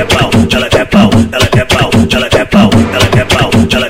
quer é pau, ela quer é pau, ela quer é pau, ela quer pau, ela quer pau, ela quer pau, ela quer pau.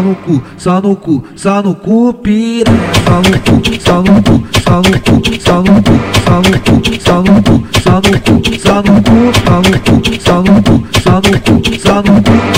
No cu, só no cu, só no cu, piranha. Só no cu, só no cu, só no cu, só no cu, só no cu, só no cu, só no cu, só no cu, só no cu, só no cu, só no cu, só no cu.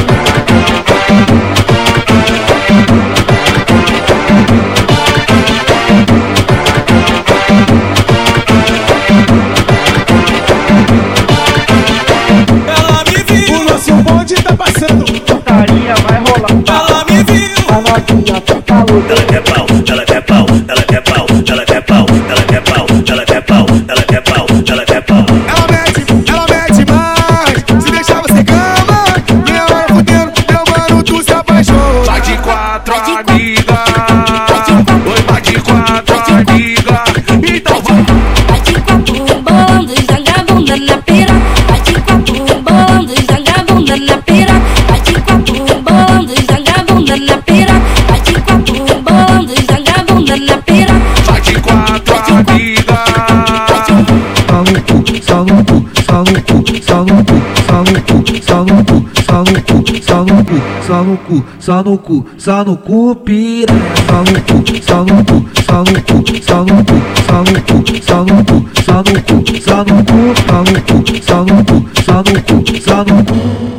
Cu, só no cu, só no cu, só no cu, só no cu, só no cu, só no cu, só no cu, só no cu, só no cu. Só no cu, só no cu, só no cu, só no cu, só no cu, só no cu, só no cu, só no cu, só no cu, só no cu, só no cu, só no cu.